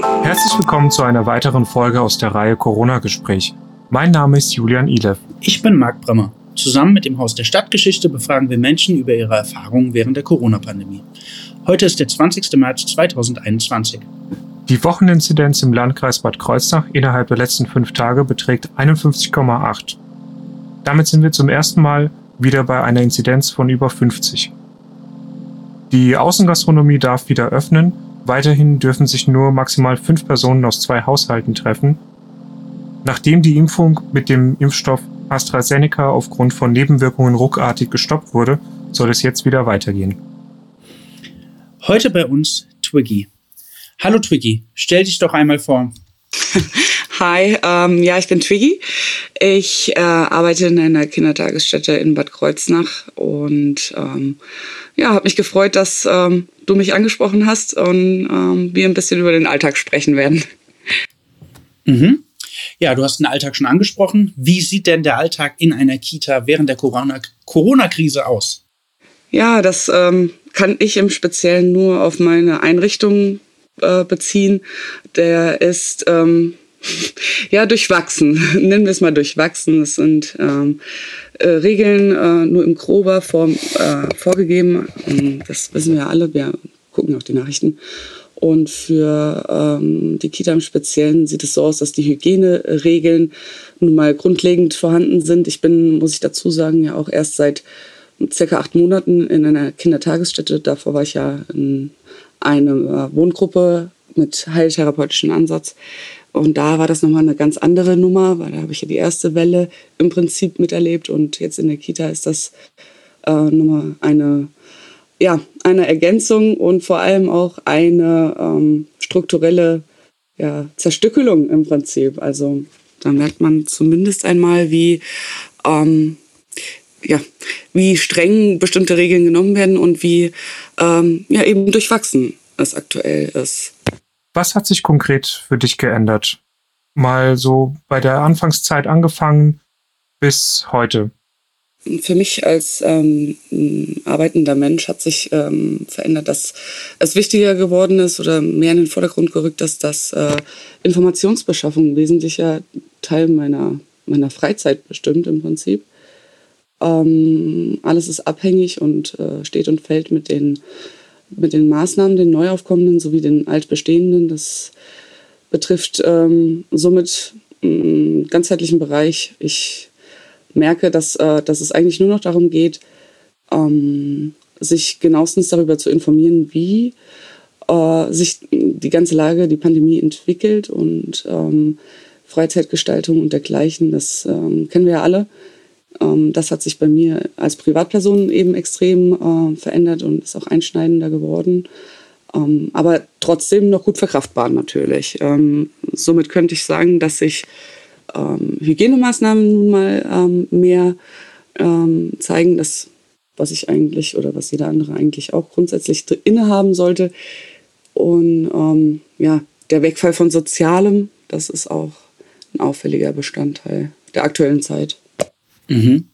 Herzlich willkommen zu einer weiteren Folge aus der Reihe Corona-Gespräch. Mein Name ist Julian Ilev. Ich bin Marc Brammer. Zusammen mit dem Haus der Stadtgeschichte befragen wir Menschen über ihre Erfahrungen während der Corona-Pandemie. Heute ist der 20. März 2021. Die Wocheninzidenz im Landkreis Bad Kreuznach innerhalb der letzten fünf Tage beträgt 51,8. Damit sind wir zum ersten Mal wieder bei einer Inzidenz von über 50. Die Außengastronomie darf wieder öffnen Weiterhin dürfen sich nur maximal fünf Personen aus zwei Haushalten treffen. Nachdem die Impfung mit dem Impfstoff AstraZeneca aufgrund von Nebenwirkungen ruckartig gestoppt wurde, soll es jetzt wieder weitergehen. Heute bei uns Twiggy. Hallo Twiggy, stell dich doch einmal vor. Hi, ähm, ja, ich bin Twiggy. Ich äh, arbeite in einer Kindertagesstätte in Bad Kreuznach und ähm, ja, habe mich gefreut, dass ähm, du mich angesprochen hast und ähm, wir ein bisschen über den Alltag sprechen werden. Mhm. Ja, du hast den Alltag schon angesprochen. Wie sieht denn der Alltag in einer Kita während der Corona-Krise aus? Ja, das ähm, kann ich im Speziellen nur auf meine Einrichtung äh, beziehen. Der ist ähm, ja durchwachsen. Nennen wir es mal durchwachsen. Es sind ähm, äh, Regeln äh, nur im grober Form äh, vorgegeben. Das wissen wir alle. Wir gucken auch die Nachrichten. Und für ähm, die Kita im Speziellen sieht es so aus, dass die Hygieneregeln nun mal grundlegend vorhanden sind. Ich bin, muss ich dazu sagen, ja auch erst seit circa acht Monaten in einer Kindertagesstätte. Davor war ich ja in einer Wohngruppe mit heiltherapeutischem Ansatz. Und da war das nochmal eine ganz andere Nummer, weil da habe ich ja die erste Welle im Prinzip miterlebt und jetzt in der Kita ist das äh, nochmal eine, ja, eine Ergänzung und vor allem auch eine ähm, strukturelle ja, Zerstückelung im Prinzip. Also da merkt man zumindest einmal, wie, ähm, ja, wie streng bestimmte Regeln genommen werden und wie ähm, ja, eben durchwachsen es aktuell ist. Was hat sich konkret für dich geändert? Mal so bei der Anfangszeit angefangen bis heute. Für mich als ähm, arbeitender Mensch hat sich ähm, verändert, dass es wichtiger geworden ist oder mehr in den Vordergrund gerückt ist, dass äh, Informationsbeschaffung ein wesentlicher Teil meiner, meiner Freizeit bestimmt im Prinzip. Ähm, alles ist abhängig und äh, steht und fällt mit den mit den Maßnahmen, den Neuaufkommenden sowie den altbestehenden. Das betrifft ähm, somit einen ganzheitlichen Bereich. Ich merke, dass, äh, dass es eigentlich nur noch darum geht, ähm, sich genauestens darüber zu informieren, wie äh, sich die ganze Lage, die Pandemie entwickelt und ähm, Freizeitgestaltung und dergleichen. Das ähm, kennen wir ja alle. Ähm, das hat sich bei mir als Privatperson eben extrem äh, verändert und ist auch einschneidender geworden. Ähm, aber trotzdem noch gut verkraftbar natürlich. Ähm, somit könnte ich sagen, dass sich ähm, Hygienemaßnahmen nun mal ähm, mehr ähm, zeigen, dass was ich eigentlich oder was jeder andere eigentlich auch grundsätzlich innehaben sollte. Und ja, der Wegfall von Sozialem, das ist auch ein auffälliger Bestandteil der aktuellen Zeit. Mhm.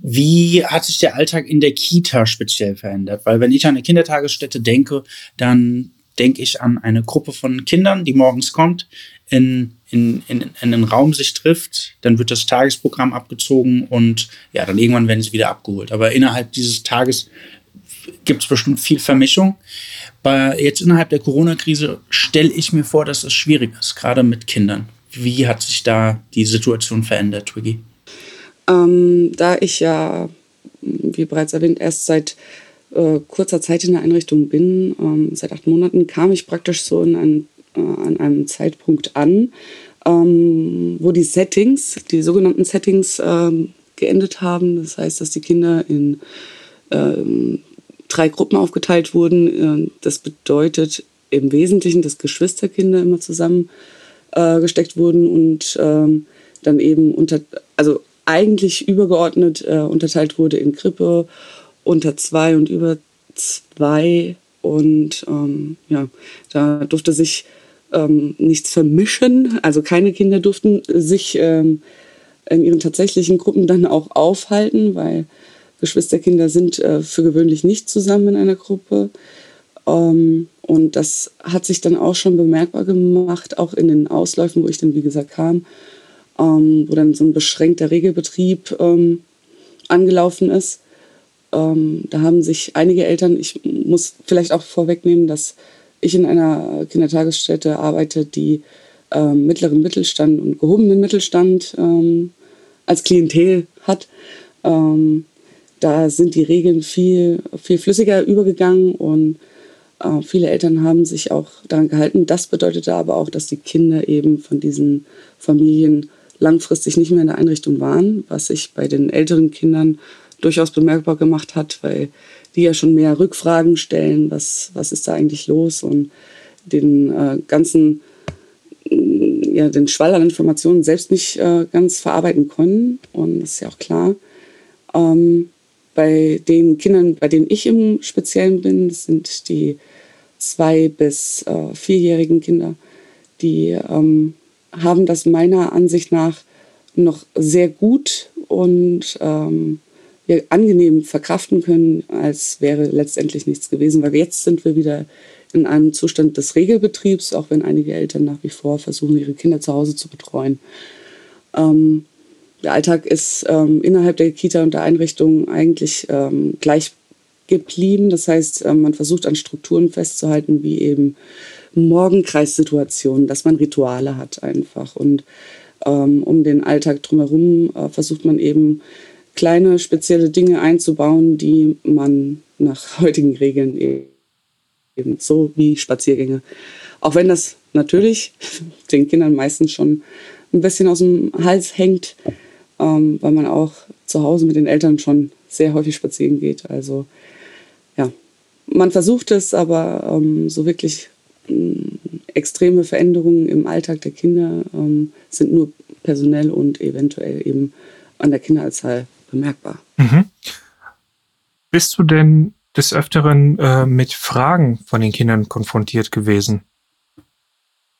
Wie hat sich der Alltag in der Kita speziell verändert? Weil wenn ich an eine Kindertagesstätte denke, dann denke ich an eine Gruppe von Kindern, die morgens kommt, in, in, in, in einen Raum sich trifft, dann wird das Tagesprogramm abgezogen und ja, dann irgendwann werden sie wieder abgeholt. Aber innerhalb dieses Tages gibt es bestimmt viel Vermischung. Bei, jetzt innerhalb der Corona-Krise stelle ich mir vor, dass es schwierig ist, gerade mit Kindern. Wie hat sich da die Situation verändert, Twiggy? Ähm, da ich ja, wie bereits erwähnt, erst seit äh, kurzer Zeit in der Einrichtung bin, ähm, seit acht Monaten, kam ich praktisch so in ein, äh, an einem Zeitpunkt an, ähm, wo die Settings, die sogenannten Settings, ähm, geendet haben. Das heißt, dass die Kinder in ähm, drei Gruppen aufgeteilt wurden. Äh, das bedeutet im Wesentlichen, dass Geschwisterkinder immer zusammengesteckt äh, wurden und ähm, dann eben unter, also eigentlich übergeordnet äh, unterteilt wurde in Krippe unter zwei und über zwei. Und ähm, ja, da durfte sich ähm, nichts vermischen. Also keine Kinder durften sich ähm, in ihren tatsächlichen Gruppen dann auch aufhalten, weil Geschwisterkinder sind äh, für gewöhnlich nicht zusammen in einer Gruppe. Ähm, und das hat sich dann auch schon bemerkbar gemacht, auch in den Ausläufen, wo ich dann, wie gesagt, kam, ähm, wo dann so ein beschränkter Regelbetrieb ähm, angelaufen ist. Ähm, da haben sich einige Eltern, ich muss vielleicht auch vorwegnehmen, dass ich in einer Kindertagesstätte arbeite, die ähm, mittleren Mittelstand und gehobenen Mittelstand ähm, als Klientel hat. Ähm, da sind die Regeln viel, viel flüssiger übergegangen und äh, viele Eltern haben sich auch daran gehalten. Das bedeutete aber auch, dass die Kinder eben von diesen Familien langfristig nicht mehr in der Einrichtung waren, was sich bei den älteren Kindern durchaus bemerkbar gemacht hat, weil die ja schon mehr Rückfragen stellen, was, was ist da eigentlich los und den äh, ganzen, ja, den Schwall an Informationen selbst nicht äh, ganz verarbeiten können. Und das ist ja auch klar. Ähm, bei den Kindern, bei denen ich im Speziellen bin, das sind die zwei- bis äh, vierjährigen Kinder, die ähm, haben das meiner Ansicht nach noch sehr gut und ähm, ja, angenehm verkraften können, als wäre letztendlich nichts gewesen. Weil jetzt sind wir wieder in einem Zustand des Regelbetriebs, auch wenn einige Eltern nach wie vor versuchen, ihre Kinder zu Hause zu betreuen. Ähm, der Alltag ist ähm, innerhalb der Kita und der Einrichtung eigentlich ähm, gleich geblieben. Das heißt, äh, man versucht an Strukturen festzuhalten, wie eben Morgenkreissituationen, dass man Rituale hat einfach. Und ähm, um den Alltag drumherum äh, versucht man eben kleine spezielle Dinge einzubauen, die man nach heutigen Regeln eben so wie Spaziergänge. Auch wenn das natürlich den Kindern meistens schon ein bisschen aus dem Hals hängt, ähm, weil man auch zu Hause mit den Eltern schon sehr häufig spazieren geht. Also ja, man versucht es, aber ähm, so wirklich extreme Veränderungen im Alltag der Kinder ähm, sind nur personell und eventuell eben an der Kinderanzahl bemerkbar. Mhm. Bist du denn des Öfteren äh, mit Fragen von den Kindern konfrontiert gewesen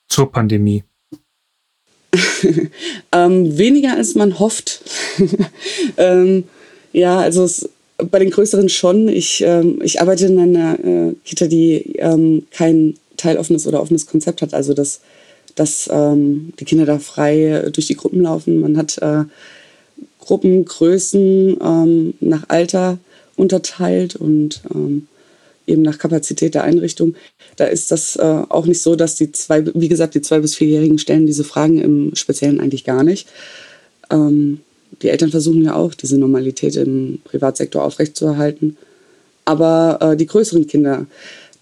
zur Pandemie? ähm, weniger als man hofft. ähm, ja, also es, bei den größeren schon. Ich, ähm, ich arbeite in einer äh, Kita, die ähm, kein teiloffenes oder offenes Konzept hat. Also dass, dass ähm, die Kinder da frei durch die Gruppen laufen. Man hat äh, Gruppengrößen ähm, nach Alter unterteilt und ähm, eben nach Kapazität der Einrichtung. Da ist das äh, auch nicht so, dass die zwei, wie gesagt, die zwei bis vierjährigen stellen diese Fragen im Speziellen eigentlich gar nicht. Ähm, die Eltern versuchen ja auch, diese Normalität im Privatsektor aufrechtzuerhalten. Aber äh, die größeren Kinder,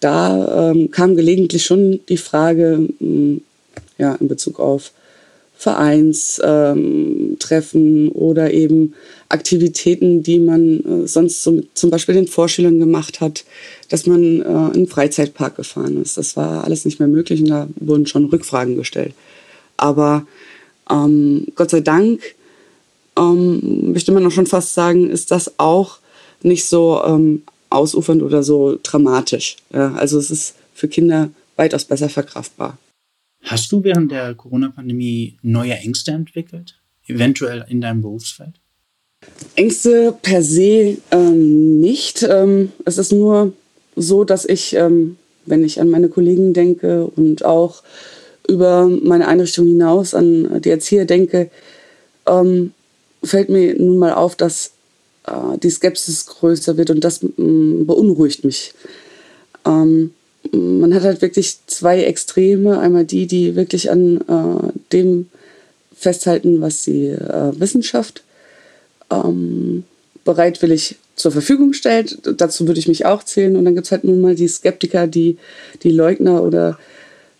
da ähm, kam gelegentlich schon die Frage, mh, hm, ja, in Bezug auf Vereinstreffen ähm, oder eben Aktivitäten, die man äh, sonst so mit, zum Beispiel den Vorschülern gemacht hat, dass man äh, in einen Freizeitpark gefahren ist. Das war alles nicht mehr möglich und da wurden schon Rückfragen gestellt. Aber ähm, Gott sei Dank, ähm, möchte man auch schon fast sagen, ist das auch nicht so ähm, ausufernd oder so dramatisch. Ja, also es ist für Kinder weitaus besser verkraftbar. Hast du während der Corona-Pandemie neue Ängste entwickelt? Eventuell in deinem Berufsfeld? Ängste per se ähm, nicht. Ähm, es ist nur so, dass ich, ähm, wenn ich an meine Kollegen denke und auch über meine Einrichtung hinaus an die Erzieher denke, ähm, fällt mir nun mal auf, dass äh, die Skepsis größer wird und das mm, beunruhigt mich. Ähm, man hat halt wirklich zwei Extreme. Einmal die, die wirklich an äh, dem festhalten, was die äh, Wissenschaft ähm, bereitwillig zur Verfügung stellt. Dazu würde ich mich auch zählen. Und dann gibt es halt nun mal die Skeptiker, die, die Leugner oder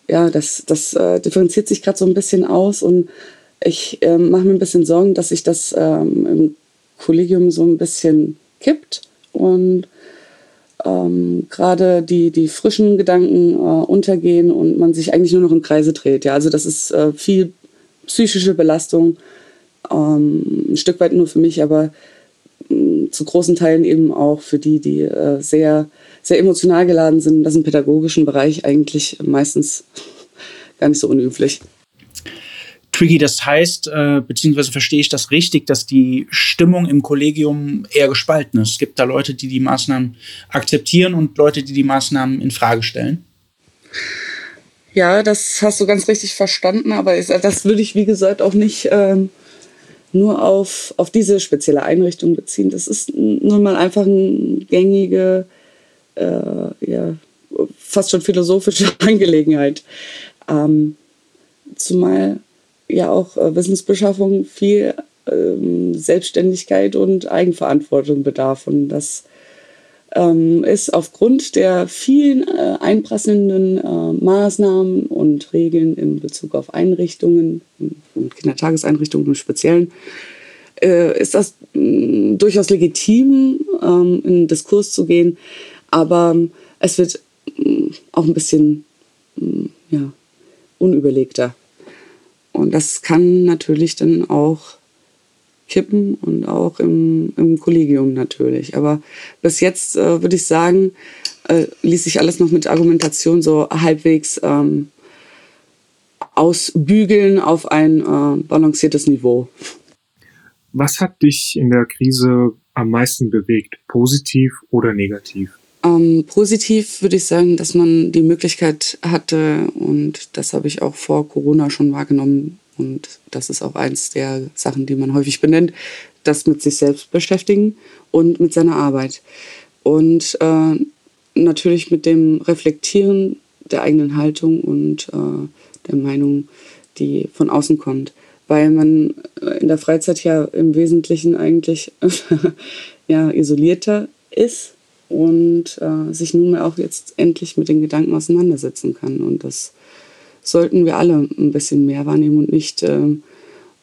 ja, das, das äh, differenziert sich gerade so ein bisschen aus. Und ich äh, mache mir ein bisschen Sorgen, dass sich das ähm, im Kollegium so ein bisschen kippt und ähm, gerade die, die frischen Gedanken äh, untergehen und man sich eigentlich nur noch im Kreise dreht. Ja, also das ist äh, viel psychische Belastung, ähm, ein Stück weit nur für mich, aber äh, zu großen Teilen eben auch für die, die äh, sehr, sehr emotional geladen sind. Das ist im pädagogischen Bereich eigentlich meistens gar nicht so unüblich. Tricky, das heißt, äh, beziehungsweise verstehe ich das richtig, dass die Stimmung im Kollegium eher gespalten ist. Es gibt da Leute, die die Maßnahmen akzeptieren und Leute, die die Maßnahmen in Frage stellen. Ja, das hast du ganz richtig verstanden, aber das würde ich, wie gesagt, auch nicht ähm, nur auf, auf diese spezielle Einrichtung beziehen. Das ist nun mal einfach eine gängige, äh, ja, fast schon philosophische Angelegenheit. Ähm, zumal ja auch äh, Wissensbeschaffung viel ähm, Selbstständigkeit und Eigenverantwortung bedarf. Und das ähm, ist aufgrund der vielen äh, einprasselnden äh, Maßnahmen und Regeln in Bezug auf Einrichtungen und Kindertageseinrichtungen im Speziellen, äh, ist das mh, mm, durchaus legitim, ähm, in den Diskurs zu gehen. Aber es wird mh, mm, auch ein bisschen mh, mm, ja, unüberlegter. Und das kann natürlich dann auch kippen und auch im, im Kollegium natürlich. Aber bis jetzt äh, würde ich sagen, äh, ließ sich alles noch mit Argumentation so halbwegs ähm, ausbügeln auf ein äh, balanciertes Niveau. Was hat dich in der Krise am meisten bewegt, positiv oder negativ? Ähm, positiv würde ich sagen, dass man die Möglichkeit hatte, und das habe ich auch vor Corona schon wahrgenommen, und das ist auch eins der Sachen, die man häufig benennt, das mit sich selbst beschäftigen und mit seiner Arbeit. Und äh, natürlich mit dem Reflektieren der eigenen Haltung und äh, der Meinung, die von außen kommt. Weil man äh, in der Freizeit ja im Wesentlichen eigentlich ja, isolierter ist und äh, sich nunmehr auch jetzt endlich mit den Gedanken auseinandersetzen kann. Und das sollten wir alle ein bisschen mehr wahrnehmen und nicht äh,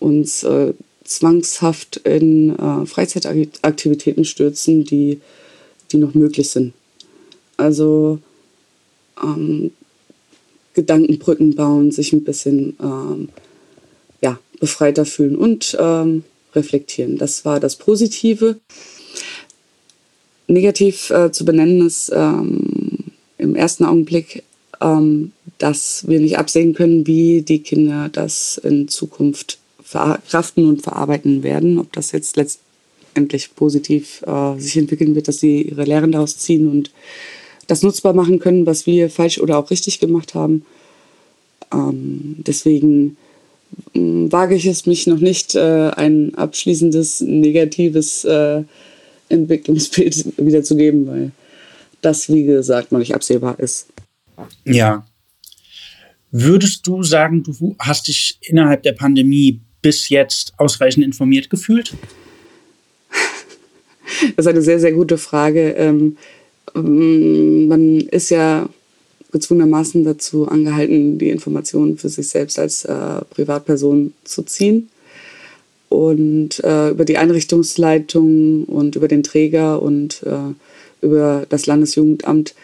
uns äh, zwangshaft in äh, Freizeitaktivitäten stürzen, die, die noch möglich sind. Also ähm, Gedankenbrücken bauen, sich ein bisschen ähm, ja, befreiter fühlen und ähm, reflektieren. Das war das Positive. Negativ äh, zu benennen ist ähm, im ersten Augenblick ähm, dass wir nicht absehen können, wie die Kinder das in Zukunft verkraften und verarbeiten werden. Ob das jetzt letztendlich positiv äh, sich entwickeln wird, dass sie ihre Lehren daraus ziehen und das nutzbar machen können, was wir falsch oder auch richtig gemacht haben. Ähm, deswegen wage ich es mich noch nicht, äh, ein abschließendes negatives äh, Entwicklungsbild wiederzugeben, weil das, wie gesagt, noch nicht absehbar ist. Ja. Würdest du sagen, du hast dich innerhalb der Pandemie bis jetzt ausreichend informiert gefühlt? Das ist eine sehr, sehr gute Frage. Ähm, mm, man ist ja gezwungenermaßen dazu angehalten, die Informationen für sich selbst als äh, Privatperson zu ziehen. Und äh, über die Einrichtungsleitung und über den Träger und äh, über das Landesjugendamt.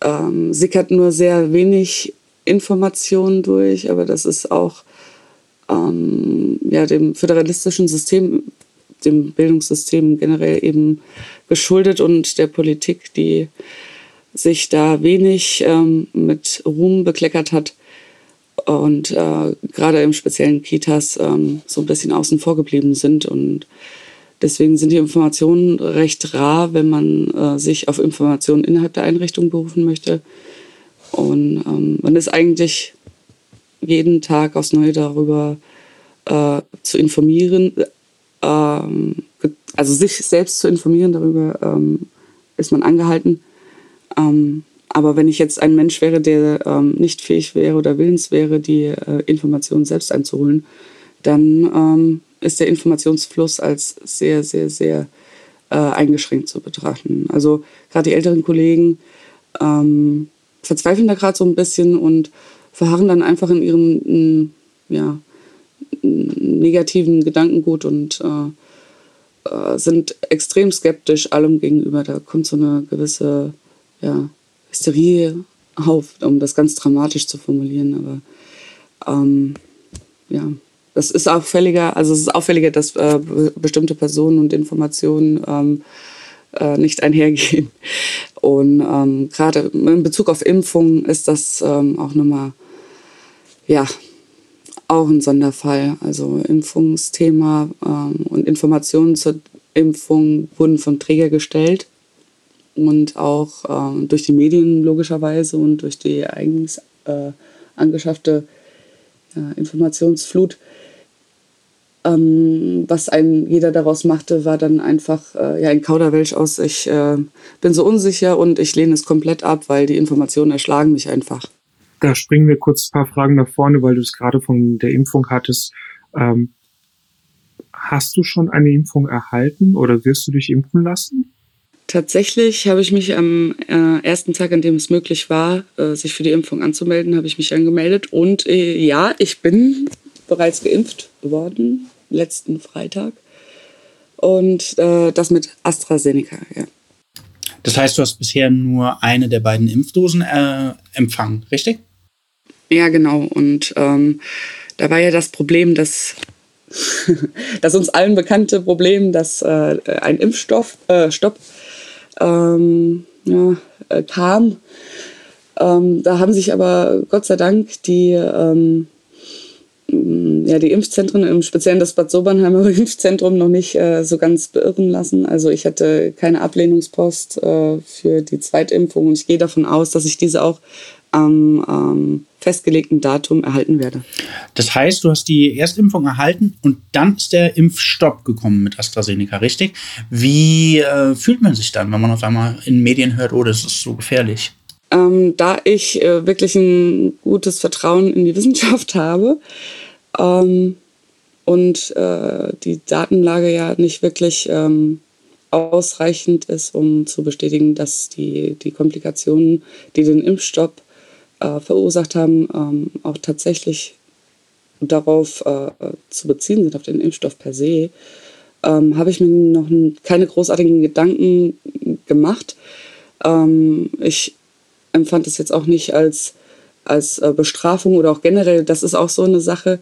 Ähm, sickert nur sehr wenig Informationen durch, aber das ist auch ähm, ja, dem föderalistischen System, dem Bildungssystem generell eben geschuldet und der Politik, die sich da wenig ähm, mit Ruhm bekleckert hat und äh, gerade im speziellen Kitas ähm, so ein bisschen außen vor geblieben sind und Deswegen sind die Informationen recht rar, wenn man äh, sich auf Informationen innerhalb der Einrichtung berufen möchte. Und ähm, man ist eigentlich jeden Tag aufs Neue darüber äh, zu informieren, ähm, also sich selbst zu informieren darüber, ähm, ist man angehalten. Ähm, aber wenn ich jetzt ein Mensch wäre, der ähm, nicht fähig wäre oder willens wäre, die äh, Informationen selbst einzuholen, dann ähm, ist der Informationsfluss als sehr, sehr, sehr äh, eingeschränkt zu betrachten. Also gerade die älteren Kollegen ähm, verzweifeln da gerade so ein bisschen und verharren dann einfach in ihrem m, ja, negativen Gedankengut und äh, äh, sind extrem skeptisch allem gegenüber. Da kommt so eine gewisse ja, Hysterie auf, um das ganz dramatisch zu formulieren. Aber ähm, ja, das ist auffälliger, also es ist auffälliger, dass äh, bestimmte Personen und Informationen ähm, äh, nicht einhergehen. Und ähm, gerade in Bezug auf Impfungen ist das ähm, auch nochmal ja, auch ein Sonderfall. Also Impfungsthema ähm, und Informationen zur Impfung wurden vom Träger gestellt und auch äh, durch die Medien logischerweise und durch die eigens äh, angeschaffte äh, Informationsflut. Ähm, was ein jeder daraus machte, war dann einfach äh, ja, ein Kauderwelsch aus, ich äh, bin so unsicher und ich lehne es komplett ab, weil die Informationen erschlagen mich einfach. Da springen wir kurz ein paar Fragen nach vorne, weil du es gerade von der Impfung hattest. Ähm, hast du schon eine Impfung erhalten oder wirst du dich impfen lassen? Tatsächlich habe ich mich am äh, ersten Tag, an dem es möglich war, äh, sich für die Impfung anzumelden, habe ich mich angemeldet. Und äh, ja, ich bin bereits geimpft worden, letzten Freitag. Und äh, das mit AstraZeneca, ja. Das heißt, du hast bisher nur eine der beiden Impfdosen äh, empfangen, richtig? Ja, genau. Und ähm, da war ja das Problem, dass das uns allen bekannte Problem, dass äh, ein Impfstoff, äh, Stopp, ähm, ja, äh, kam. Ähm, da haben sich aber Gott sei Dank die, ähm, ja, die Impfzentren, im Speziellen das Bad Sobernheimer Impfzentrum, noch nicht äh, so ganz beirren lassen. Also ich hatte keine Ablehnungspost äh, für die Zweitimpfung und ich gehe davon aus, dass ich diese auch am ähm, festgelegten Datum erhalten werde. Das heißt, du hast die Erstimpfung erhalten und dann ist der Impfstopp gekommen mit AstraZeneca, richtig? Wie äh, fühlt man sich dann, wenn man auf einmal in Medien hört, oh, das ist so gefährlich? Ähm, da ich äh, wirklich ein gutes Vertrauen in die Wissenschaft habe ähm, und äh, die Datenlage ja nicht wirklich ähm, ausreichend ist, um zu bestätigen, dass die, die Komplikationen, die den Impfstopp äh, verursacht haben, ähm, auch tatsächlich darauf äh, zu beziehen sind, auf den Impfstoff per se, ähm, habe ich mir noch keine großartigen Gedanken gemacht. Ähm, ich empfand es jetzt auch nicht als, als äh, Bestrafung oder auch generell, das ist auch so eine Sache.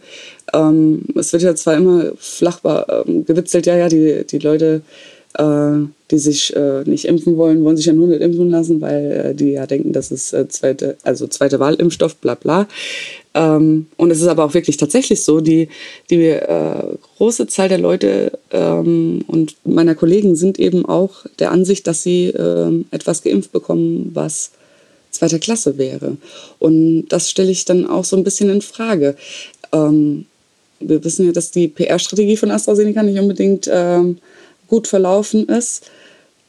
Ähm, es wird ja zwar immer flach ähm, gewitzelt, ja, ja, die, die Leute äh, die sich äh, nicht impfen wollen, wollen sich ja nur nicht impfen lassen, weil äh, die ja denken, das ist äh, zweite, also zweite Wahlimpfstoff, bla bla. Ähm, und es ist aber auch wirklich tatsächlich so, die, die äh, große Zahl der Leute ähm, und meiner Kollegen sind eben auch der Ansicht, dass sie ähm, etwas geimpft bekommen, was zweiter Klasse wäre. Und das stelle ich dann auch so ein bisschen in Frage. Ähm, wir wissen ja, dass die PR-Strategie von AstraZeneca nicht unbedingt ähm, gut verlaufen ist.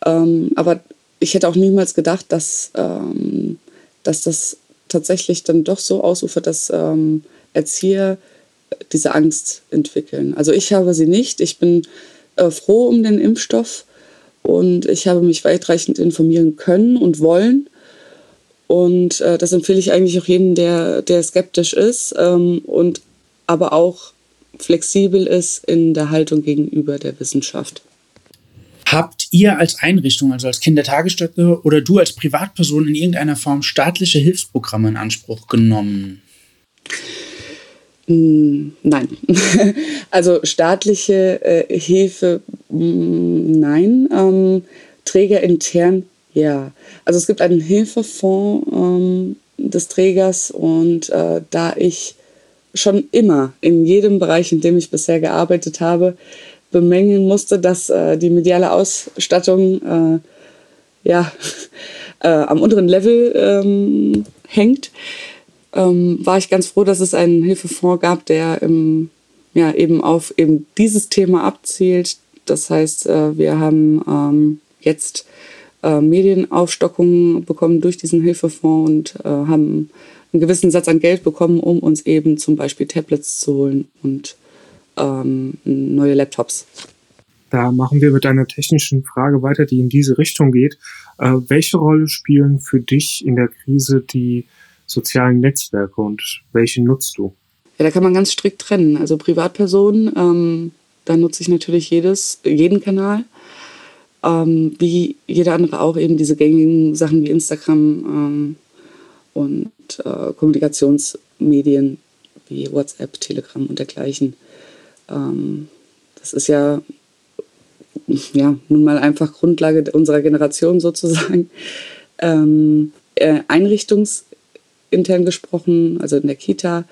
Ähm, aber ich hätte auch niemals gedacht, dass, ähm, dass das tatsächlich dann doch so ausufert, dass ähm, Erzieher diese Angst entwickeln. Also ich habe sie nicht. Ich bin äh, froh um den Impfstoff und ich habe mich weitreichend informieren können und wollen. Und äh, das empfehle ich eigentlich auch jedem, der, der skeptisch ist ähm, und aber auch flexibel ist in der Haltung gegenüber der Wissenschaft. Habt ihr als Einrichtung, also als Kindertagesstätte oder du als Privatperson in irgendeiner Form staatliche Hilfsprogramme in Anspruch genommen? Hm, nein. Also staatliche äh, Hilfe, hm, nein. Ähm, Träger intern, ja. Also es gibt einen Hilfefonds ähm, des Trägers und äh, da ich schon immer in jedem Bereich, in dem ich bisher gearbeitet habe, bemängeln musste, dass äh, die mediale Ausstattung äh, ja, äh, am unteren Level ähm, hängt, ähm, war ich ganz froh, dass es einen Hilfefonds gab, der im, ja, eben auf eben dieses Thema abzielt. Das heißt, äh, wir haben ähm, jetzt äh, Medienaufstockungen bekommen durch diesen Hilfefonds und äh, haben einen gewissen Satz an Geld bekommen, um uns eben zum Beispiel Tablets zu holen und ähm, neue Laptops. Da machen wir mit einer technischen Frage weiter, die in diese Richtung geht. Äh, welche Rolle spielen für dich in der Krise die sozialen Netzwerke und welche nutzt du? Ja, da kann man ganz strikt trennen. Also Privatpersonen, ähm, da nutze ich natürlich jedes, jeden Kanal. Ähm, wie jeder andere auch eben diese gängigen Sachen wie Instagram ähm, und äh, Kommunikationsmedien wie WhatsApp, Telegram und dergleichen. Ähm, das ist ja, ja nun mal einfach Grundlage unserer Generation sozusagen. Ähm, äh, einrichtungsintern gesprochen, also in der Kita,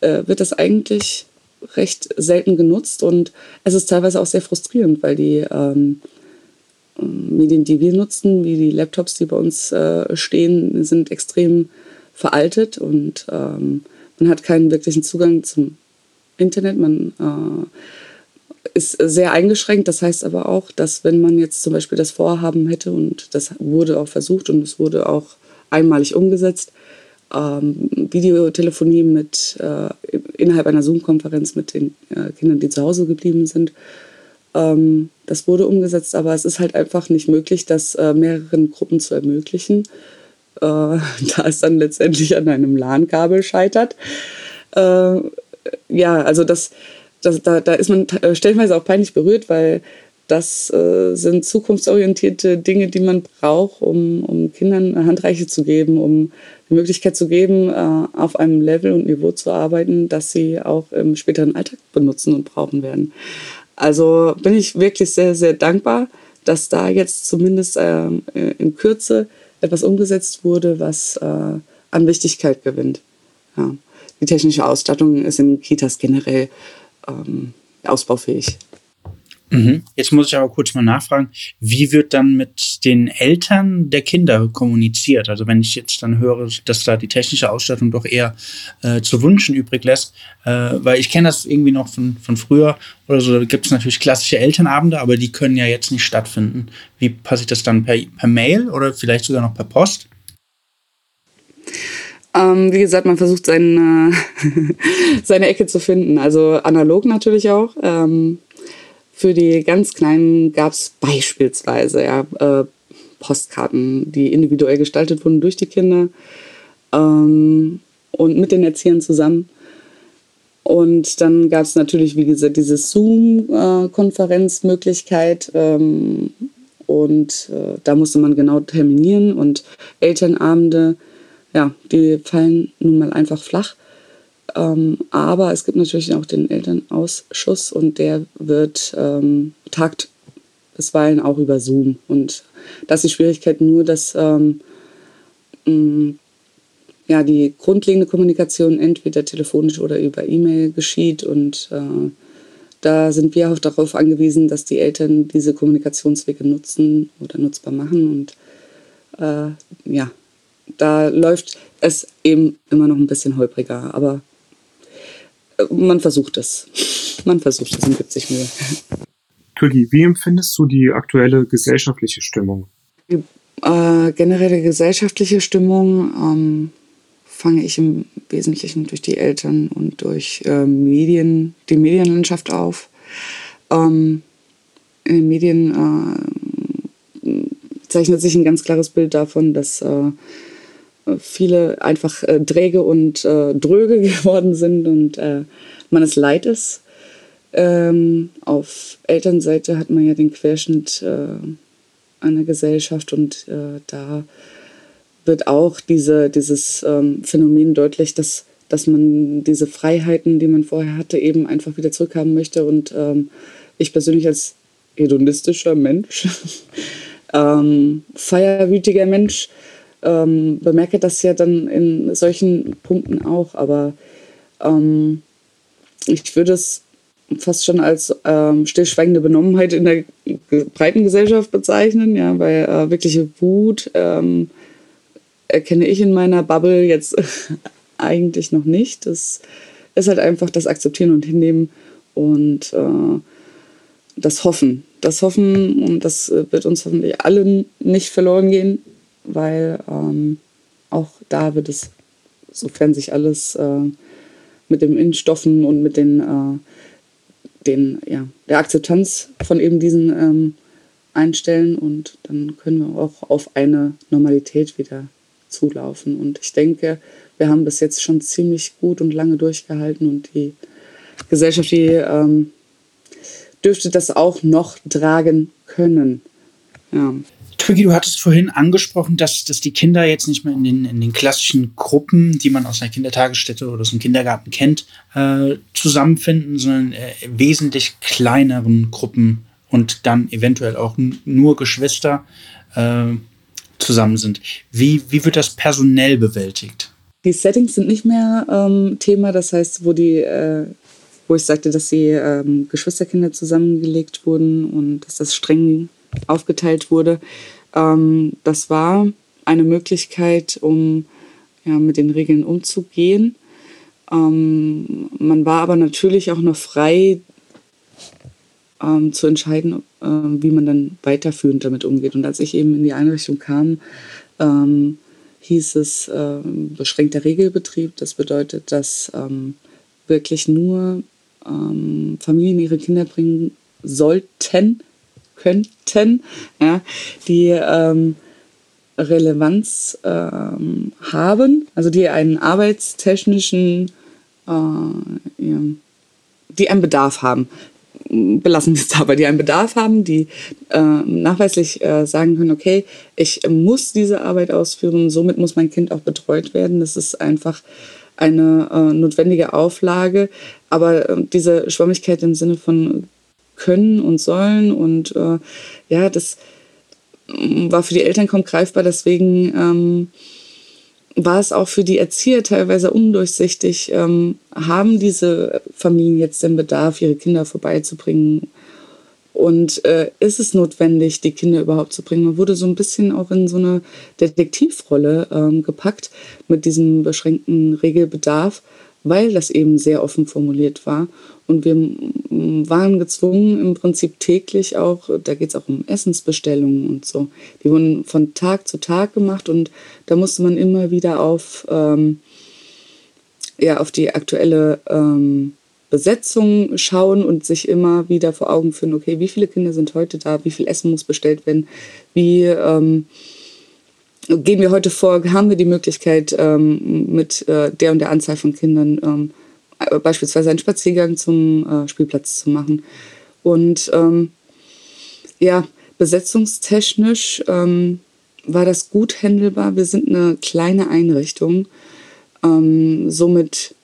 äh, wird das eigentlich recht selten genutzt und es ist teilweise auch sehr frustrierend, weil die ähm, Medien, die wir nutzen, wie die Laptops, die bei uns äh, stehen, sind extrem veraltet und ähm, man hat keinen wirklichen Zugang zum Internet. Man äh, ist sehr eingeschränkt. Das heißt aber auch, dass wenn man jetzt zum Beispiel das Vorhaben hätte und das wurde auch versucht und es wurde auch einmalig umgesetzt, ähm, Videotelefonie mit äh, innerhalb einer Zoom-Konferenz mit den äh, Kindern, die zu Hause geblieben sind. Ähm, das wurde umgesetzt, aber es ist halt einfach nicht möglich, das äh, mehreren Gruppen zu ermöglichen, äh, da es dann letztendlich an einem LAN-Kabel scheitert. Äh, ja, also das, das, da, da ist man äh, stellenweise auch peinlich berührt, weil das äh, sind zukunftsorientierte Dinge, die man braucht, um, um Kindern Handreiche zu geben, um die Möglichkeit zu geben, äh, auf einem Level und Niveau zu arbeiten, das sie auch im späteren Alltag benutzen und brauchen werden. Also bin ich wirklich sehr, sehr dankbar, dass da jetzt zumindest äh, in Kürze etwas umgesetzt wurde, was äh, an Wichtigkeit gewinnt. Ja. Die technische Ausstattung ist in Kitas generell ähm, ausbaufähig. Mhm. Jetzt muss ich aber kurz mal nachfragen, wie wird dann mit den Eltern der Kinder kommuniziert? Also wenn ich jetzt dann höre, dass da die technische Ausstattung doch eher äh, zu wünschen übrig lässt, äh, weil ich kenne das irgendwie noch von, von früher oder so, da gibt es natürlich klassische Elternabende, aber die können ja jetzt nicht stattfinden. Wie passiert das dann per, per Mail oder vielleicht sogar noch per Post? Ähm, wie gesagt, man versucht seine, seine Ecke zu finden. Also analog natürlich auch. Ähm, für die ganz Kleinen gab es beispielsweise ja, äh, Postkarten, die individuell gestaltet wurden durch die Kinder ähm, und mit den Erziehern zusammen. Und dann gab es natürlich, wie gesagt, diese Zoom-Konferenzmöglichkeit. Ähm, und äh, da musste man genau terminieren. Und Elternabende, ja, die fallen nun mal einfach flach. Ähm, aber es gibt natürlich auch den Elternausschuss und der wird ähm, tagt bisweilen auch über Zoom. Und das ist die Schwierigkeit nur, dass ähm, mh, ja, die grundlegende Kommunikation entweder telefonisch oder über E-Mail geschieht. Und äh, da sind wir auch darauf angewiesen, dass die Eltern diese Kommunikationswege nutzen oder nutzbar machen. Und äh, ja, da läuft es eben immer noch ein bisschen holpriger. Aber man versucht es. Man versucht es und gibt sich Mühe. Tuli, wie empfindest du die aktuelle gesellschaftliche Stimmung? Die äh, generelle gesellschaftliche Stimmung ähm, fange ich im Wesentlichen durch die Eltern und durch äh, Medien, die Medienlandschaft auf. Ähm, in den Medien äh, zeichnet sich ein ganz klares Bild davon, dass äh, viele einfach äh, träge und äh, dröge geworden sind und äh, man es leid ist. Ähm, auf Elternseite hat man ja den Querschnitt äh, einer Gesellschaft und äh, da wird auch diese, dieses ähm, Phänomen deutlich, dass, dass man diese Freiheiten, die man vorher hatte, eben einfach wieder zurückhaben möchte. Und ähm, ich persönlich als hedonistischer Mensch, ähm, feierwütiger Mensch, ähm, bemerke das ja dann in solchen Punkten auch, aber ähm, ich würde es fast schon als ähm, stillschweigende Benommenheit in der breiten Gesellschaft bezeichnen, ja, weil äh, wirkliche Wut ähm, erkenne ich in meiner Bubble jetzt eigentlich noch nicht. Das ist halt einfach das Akzeptieren und Hinnehmen und äh, das Hoffen. Das Hoffen, und das wird uns hoffentlich allen nicht verloren gehen, weil ähm, auch da wird es, sofern sich alles äh, mit den Impfstoffen und mit den, äh, den, ja, der Akzeptanz von eben diesen ähm, einstellen und dann können wir auch auf eine Normalität wieder zulaufen. Und ich denke, wir haben bis jetzt schon ziemlich gut und lange durchgehalten und die Gesellschaft, die ähm, dürfte das auch noch tragen können. Ja. Twiggy, du hattest vorhin angesprochen, dass, dass die Kinder jetzt nicht mehr in den, in den klassischen Gruppen, die man aus einer Kindertagesstätte oder aus dem Kindergarten kennt, äh, zusammenfinden, sondern äh, wesentlich kleineren Gruppen und dann eventuell auch nur Geschwister äh, zusammen sind. Wie, wie wird das personell bewältigt? Die Settings sind nicht mehr ähm, Thema, das heißt, wo die, äh, wo ich sagte, dass die ähm, Geschwisterkinder zusammengelegt wurden und dass das streng aufgeteilt wurde. Ähm, das war eine Möglichkeit, um ja, mit den Regeln umzugehen. Ähm, man war aber natürlich auch noch frei ähm, zu entscheiden, äh, wie man dann weiterführend damit umgeht. Und als ich eben in die Einrichtung kam, ähm, hieß es äh, beschränkter Regelbetrieb. Das bedeutet, dass ähm, wirklich nur ähm, Familien ihre Kinder bringen sollten, könnten, ja, die ähm, Relevanz ähm, haben, also die einen arbeitstechnischen, äh, die einen Bedarf haben. Belassen wir es dabei, die einen Bedarf haben, die äh, nachweislich äh, sagen können, okay, ich muss diese Arbeit ausführen, somit muss mein Kind auch betreut werden. Das ist einfach eine äh, notwendige Auflage. Aber äh, diese Schwammigkeit im Sinne von können und sollen und äh, ja, das war für die Eltern kaum greifbar. Deswegen ähm, war es auch für die Erzieher teilweise undurchsichtig. Ähm, haben diese Familien jetzt den Bedarf, ihre Kinder vorbeizubringen? Und äh, ist es notwendig, die Kinder überhaupt zu bringen? Man wurde so ein bisschen auch in so eine Detektivrolle ähm, gepackt mit diesem beschränkten Regelbedarf weil das eben sehr offen formuliert war. Und wir waren gezwungen, im Prinzip täglich auch, da geht es auch um Essensbestellungen und so, die wurden von Tag zu Tag gemacht und da musste man immer wieder auf, ähm, ja, auf die aktuelle ähm, Besetzung schauen und sich immer wieder vor Augen führen, okay, wie viele Kinder sind heute da, wie viel Essen muss bestellt werden, wie... Ähm, gehen wir heute vor, haben wir die Möglichkeit, ähm, mit äh, der und der Anzahl von Kindern ähm, äh, beispielsweise einen Spaziergang zum äh, Spielplatz zu machen. Und ähm, ja, besetzungstechnisch ähm, war das gut handelbar. Wir sind eine kleine Einrichtung. Ähm, somit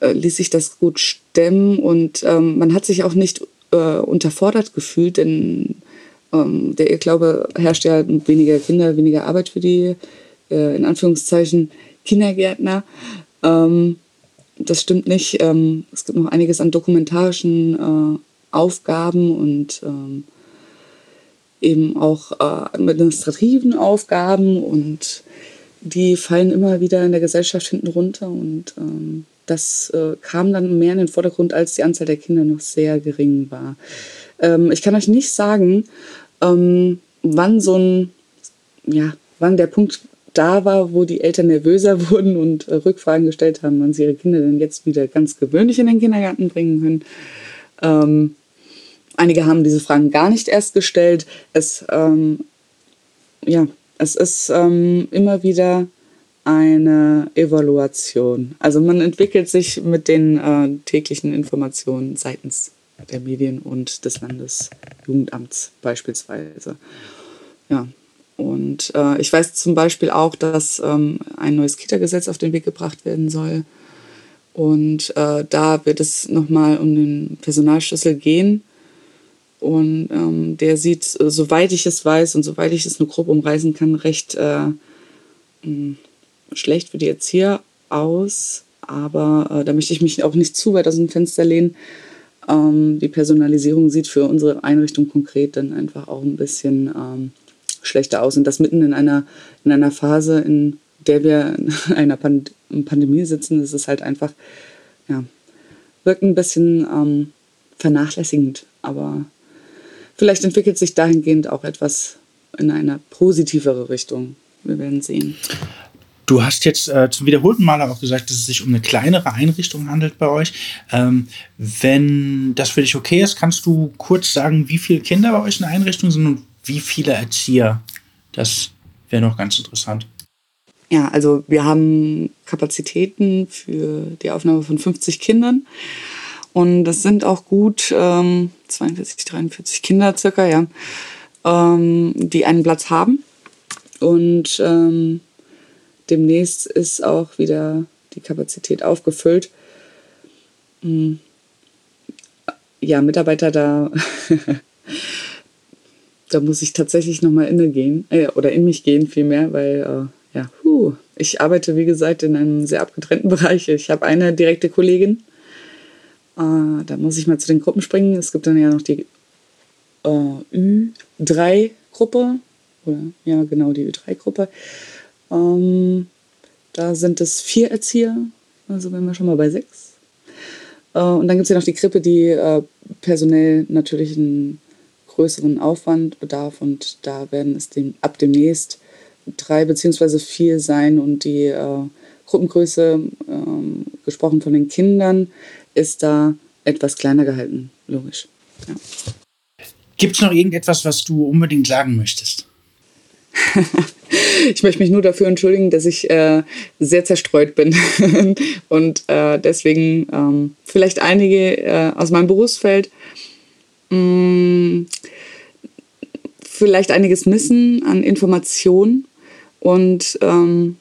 äh, ließ sich das gut stemmen und ähm, man hat sich auch nicht äh, unterfordert gefühlt, denn ähm, der Irrglaube herrscht ja weniger Kinder, weniger Arbeit für die, äh, in Anführungszeichen, Kindergärtner. Ähm, das stimmt nicht. Ähm, es gibt noch einiges an dokumentarischen äh, Aufgaben und ähm, eben auch äh, administrativen Aufgaben und die fallen immer wieder in der Gesellschaft hinten runter und ähm, das äh, kam dann mehr in den Vordergrund, als die Anzahl der Kinder noch sehr gering war. Ähm, ich kann euch nicht sagen, ähm, wann so ein, ja, wann der Punkt da war, wo die Eltern nervöser wurden und äh, Rückfragen gestellt haben, wann sie ihre Kinder denn jetzt wieder ganz gewöhnlich in den Kindergarten bringen können. Ähm, einige haben diese Fragen gar nicht erst gestellt. Es, ähm, ja, es ist ähm, immer wieder eine Evaluation. Also man entwickelt sich mit den äh, täglichen Informationen seitens der Medien und des Landesjugendamts beispielsweise. Ja. Und äh, ich weiß zum Beispiel auch, dass ähm, ein neues Kita-Gesetz auf den Weg gebracht werden soll. Und äh, da wird es nochmal um den Personalschlüssel gehen. Und ähm, der sieht, äh, soweit ich es weiß und soweit ich es nur grob umreißen kann, recht äh, mh, schlecht für die Erzieher aus. Aber äh, da möchte ich mich auch nicht zu weit aus dem Fenster lehnen. Ähm, die Personalisierung sieht für unsere Einrichtung konkret dann einfach auch ein bisschen ähm, schlechter aus. Und das mitten in einer, in einer Phase, in der wir in einer Pand Pandemie sitzen, ist es halt einfach, ja, wirkt ein bisschen ähm, vernachlässigend. Aber vielleicht entwickelt sich dahingehend auch etwas in eine positivere Richtung. Wir werden sehen. Du hast jetzt äh, zum wiederholten Mal auch gesagt, dass es sich um eine kleinere Einrichtung handelt bei euch. Ähm, wenn das für dich okay ist, kannst du kurz sagen, wie viele Kinder bei euch in der Einrichtung sind und wie viele Erzieher? Das wäre noch ganz interessant. Ja, also wir haben Kapazitäten für die Aufnahme von 50 Kindern. Und das sind auch gut ähm, 42, 43 Kinder circa, ja, ähm, die einen Platz haben. Und ähm, demnächst ist auch wieder die Kapazität aufgefüllt. Hm. Ja, Mitarbeiter da, da muss ich tatsächlich nochmal inne gehen, äh, oder in mich gehen vielmehr, weil ja, huh. ich arbeite, wie gesagt, in einem sehr abgetrennten Bereich. Ich habe eine direkte Kollegin. Äh, da muss ich mal zu den Gruppen springen. Es gibt dann ja noch die äh, Ü3-Gruppe. Oder ja, genau, die Ü3-Gruppe. Ähm, da sind es vier Erzieher. Also wären wir schon mal bei sechs. Äh, und dann gibt es ja noch die Krippe, die äh, personell natürlich einen größeren Aufwand bedarf. Und da werden es dem, ab demnächst drei beziehungsweise vier sein und die äh, Gruppengröße, ähm, gesprochen von den Kindern, ist da etwas kleiner gehalten, logisch. Ja. Gibt es noch irgendetwas, was du unbedingt sagen möchtest? ich möchte mich nur dafür entschuldigen, dass ich äh, sehr zerstreut bin. Und äh, deswegen ähm, vielleicht einige äh, aus meinem Berufsfeld mh, mm, vielleicht einiges missen an Informationen und ähm,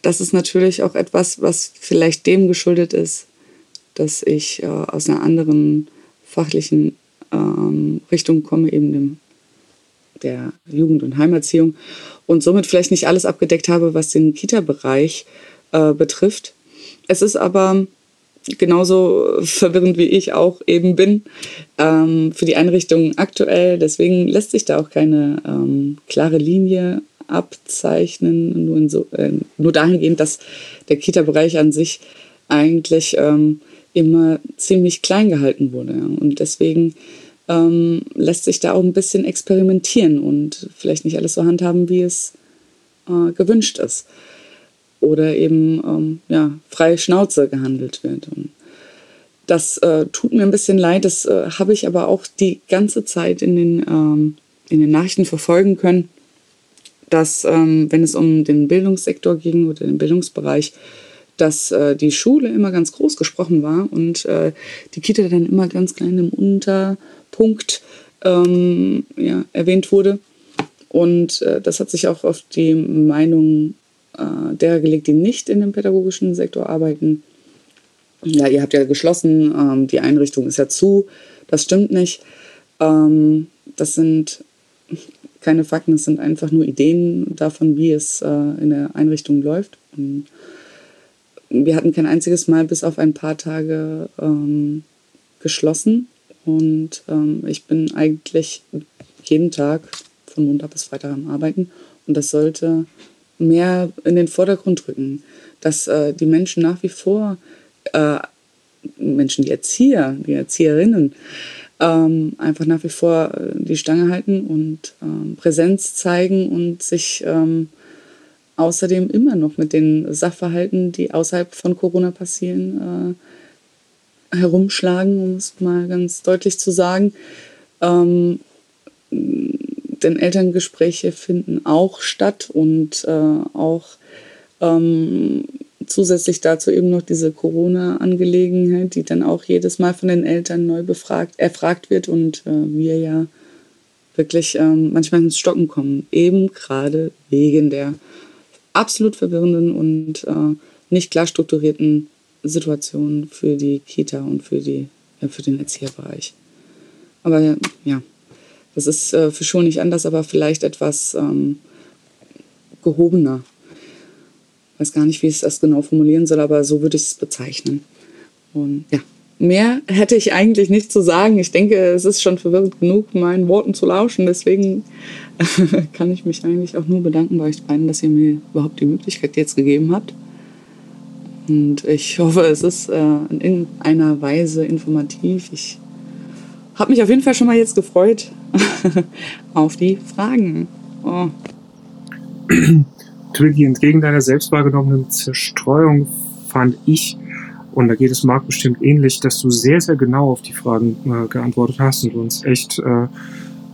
das ist natürlich auch etwas, was vielleicht dem geschuldet ist, dass ich äh, aus einer anderen fachlichen ähm, Richtung komme, eben dem, der Jugend- und Heimerziehung und somit vielleicht nicht alles abgedeckt habe, was den Kita-Bereich äh, betrifft. Es ist aber genauso verwirrend wie ich auch eben bin ähm, für die Einrichtung aktuell. Deswegen lässt sich da auch keine ähm, klare Linie abzeichnen, nur, so, äh, nur dahingehend, dass der Kita-Bereich an sich eigentlich ähm, immer ziemlich klein gehalten wurde. Und deswegen ähm, lässt sich da auch ein bisschen experimentieren und vielleicht nicht alles so handhaben, wie es äh, gewünscht ist. Oder eben ähm, ja, freie Schnauze gehandelt wird. Und das äh, tut mir ein bisschen leid, das äh, habe ich aber auch die ganze Zeit in den, ähm, in den Nachrichten verfolgen können, dass ähm, wenn es um den Bildungssektor ging oder den Bildungsbereich, dass äh, die Schule immer ganz groß gesprochen war und äh, die Kita dann immer ganz klein im Unterpunkt ähm, ja, erwähnt wurde. Und äh, das hat sich auch auf die Meinung äh, derer gelegt, die nicht in dem pädagogischen Sektor arbeiten. Ja, ihr habt ja geschlossen, ähm, die Einrichtung ist ja zu. Das stimmt nicht. Ähm, das sind keine Fakten, das sind einfach nur Ideen davon, wie es äh, in der Einrichtung läuft. Und wir hatten kein einziges Mal bis auf ein paar Tage ähm, geschlossen. Und ähm, ich bin eigentlich jeden Tag von Montag bis Freitag am Arbeiten. Und das sollte mehr in den Vordergrund rücken, dass äh, die Menschen nach wie vor, äh, Menschen, die Erzieher, die Erzieherinnen, ähm, einfach nach wie vor äh, die Stange halten und ähm, Präsenz zeigen und sich ähm, außerdem immer noch mit den Sachverhalten, die außerhalb von Corona passieren, äh, herumschlagen, um es mal ganz deutlich zu sagen. Ähm, denn Elterngespräche finden auch statt und äh, auch ähm, zusätzlich dazu eben noch diese Corona-Angelegenheit, die dann auch jedes Mal von den Eltern neu befragt, erfragt wird und äh, wir ja wirklich ähm, manchmal ins Stocken kommen, eben gerade wegen der absolut verwirrenden und äh, nicht klar strukturierten Situation für die Kita und für, die, ja, für den Erzieherbereich. Aber ja, das ist äh, für Schulen nicht anders, aber vielleicht etwas ähm, gehobener. Ich weiß gar nicht, wie ich das genau formulieren soll, aber so würde ich es bezeichnen. Und ja, mehr hätte ich eigentlich nicht zu sagen. Ich denke, es ist schon verwirrend genug, meinen Worten zu lauschen. Deswegen kann ich mich eigentlich auch nur bedanken bei euch beiden, dass ihr mir überhaupt die Möglichkeit jetzt gegeben habt. Und ich hoffe, es ist äh, in irgendeiner Weise informativ. Ich habe mich auf jeden Fall schon mal jetzt gefreut auf die Fragen. Oh. Twiggy, entgegen deiner selbst wahrgenommenen Zerstreuung fand ich, und da geht es Marc bestimmt ähnlich, dass du sehr, sehr genau auf die Fragen äh, geantwortet hast und uns echt äh,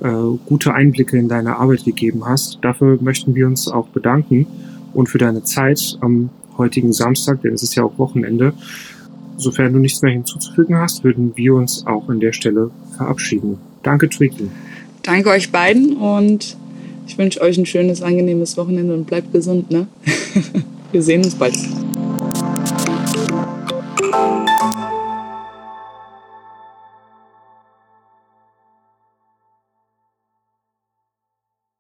äh, gute Einblicke in deine Arbeit gegeben hast. Dafür möchten wir uns auch bedanken und für deine Zeit am heutigen Samstag, denn es ist ja auch Wochenende. Sofern du nichts mehr hinzuzufügen hast, würden wir uns auch an der Stelle verabschieden. Danke, Twiggy. Danke euch beiden und ich wünsche euch ein schönes, angenehmes Wochenende und bleibt gesund. Ne? wir sehen uns bald.